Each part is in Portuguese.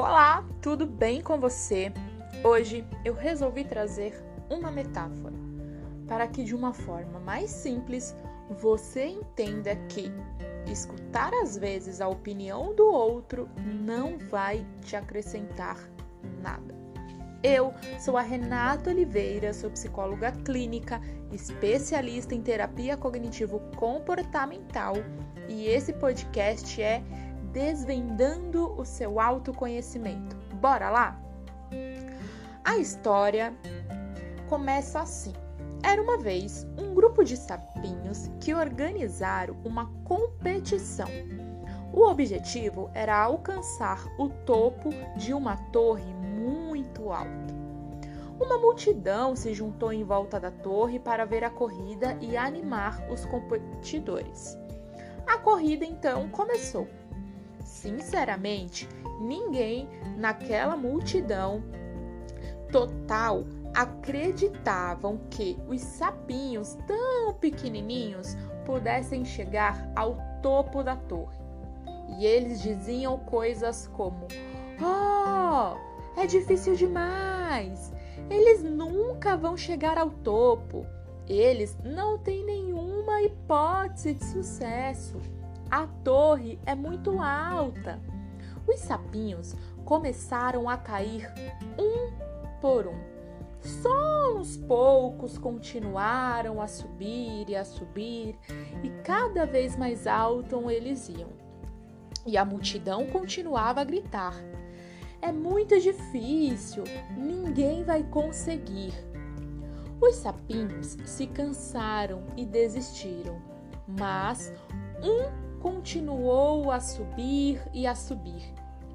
Olá, tudo bem com você? Hoje eu resolvi trazer uma metáfora para que, de uma forma mais simples, você entenda que escutar às vezes a opinião do outro não vai te acrescentar nada. Eu sou a Renata Oliveira, sou psicóloga clínica, especialista em terapia cognitivo-comportamental e esse podcast é desvendando o seu autoconhecimento. Bora lá? A história começa assim. Era uma vez um grupo de sapinhos que organizaram uma competição. O objetivo era alcançar o topo de uma torre muito alta. Uma multidão se juntou em volta da torre para ver a corrida e animar os competidores. A corrida então começou. Sinceramente, ninguém naquela multidão total acreditavam que os sapinhos tão pequenininhos pudessem chegar ao topo da torre. E eles diziam coisas como: Oh, é difícil demais! Eles nunca vão chegar ao topo. Eles não têm nenhuma hipótese de sucesso. A torre é muito alta. Os sapinhos começaram a cair um por um. Só uns poucos continuaram a subir e a subir, e cada vez mais alto eles iam. E a multidão continuava a gritar: É muito difícil, ninguém vai conseguir. Os sapinhos se cansaram e desistiram, mas um continuou a subir e a subir.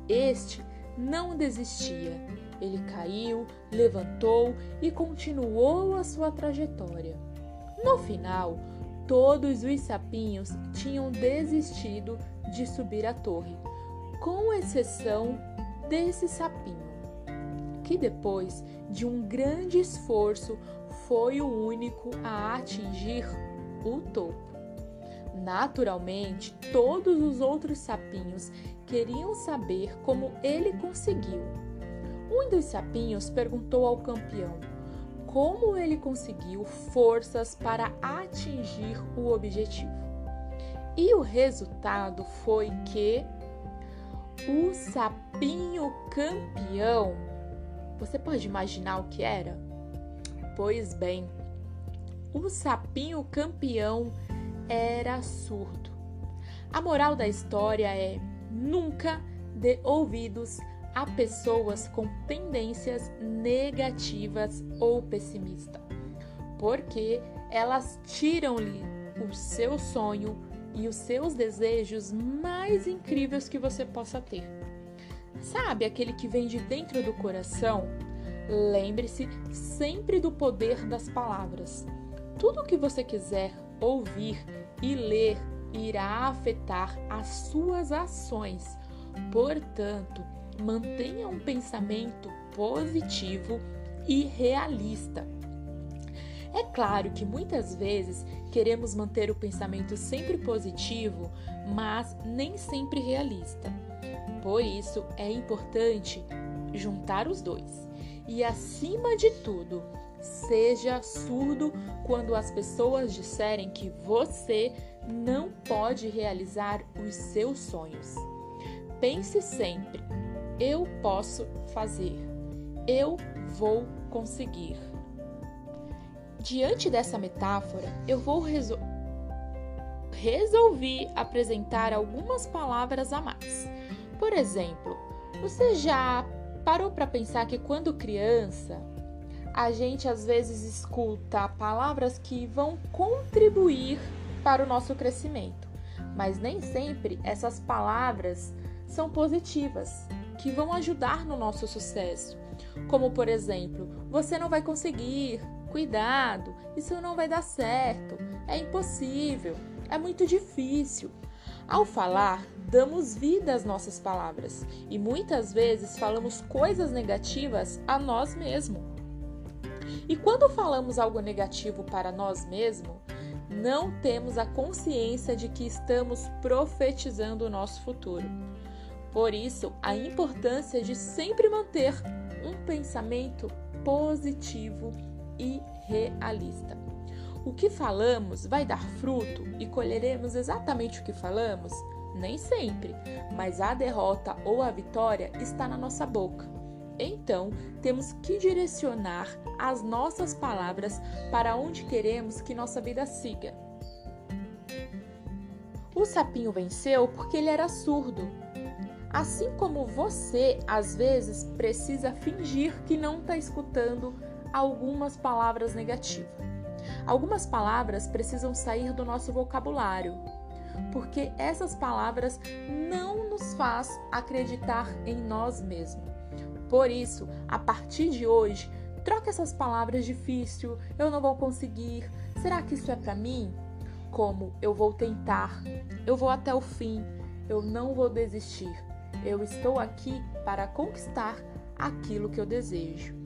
Este não desistia. Ele caiu, levantou e continuou a sua trajetória. No final, todos os sapinhos tinham desistido de subir a torre, com exceção desse sapinho, que depois de um grande esforço foi o único a atingir o topo. Naturalmente, todos os outros sapinhos queriam saber como ele conseguiu. Um dos sapinhos perguntou ao campeão como ele conseguiu forças para atingir o objetivo. E o resultado foi que o sapinho campeão. Você pode imaginar o que era? Pois bem, o sapinho campeão era surdo. A moral da história é: nunca dê ouvidos a pessoas com tendências negativas ou pessimistas, porque elas tiram-lhe o seu sonho e os seus desejos mais incríveis que você possa ter. Sabe aquele que vem de dentro do coração? Lembre-se sempre do poder das palavras. Tudo o que você quiser ouvir e ler irá afetar as suas ações. Portanto, mantenha um pensamento positivo e realista. É claro que muitas vezes queremos manter o pensamento sempre positivo, mas nem sempre realista. Por isso é importante juntar os dois. E acima de tudo, Seja surdo quando as pessoas disserem que você não pode realizar os seus sonhos. Pense sempre: eu posso fazer, eu vou conseguir. Diante dessa metáfora, eu vou resol resolvi apresentar algumas palavras a mais. Por exemplo, você já parou para pensar que quando criança a gente às vezes escuta palavras que vão contribuir para o nosso crescimento, mas nem sempre essas palavras são positivas, que vão ajudar no nosso sucesso. Como, por exemplo, você não vai conseguir, cuidado, isso não vai dar certo, é impossível, é muito difícil. Ao falar, damos vida às nossas palavras e muitas vezes falamos coisas negativas a nós mesmos. E quando falamos algo negativo para nós mesmos, não temos a consciência de que estamos profetizando o nosso futuro. Por isso, a importância de sempre manter um pensamento positivo e realista. O que falamos vai dar fruto e colheremos exatamente o que falamos? Nem sempre, mas a derrota ou a vitória está na nossa boca. Então, temos que direcionar as nossas palavras para onde queremos que nossa vida siga. O sapinho venceu porque ele era surdo. Assim como você, às vezes, precisa fingir que não está escutando algumas palavras negativas. Algumas palavras precisam sair do nosso vocabulário, porque essas palavras não nos faz acreditar em nós mesmos. Por isso, a partir de hoje, troque essas palavras difícil, eu não vou conseguir, será que isso é para mim? Como eu vou tentar, eu vou até o fim, eu não vou desistir. Eu estou aqui para conquistar aquilo que eu desejo.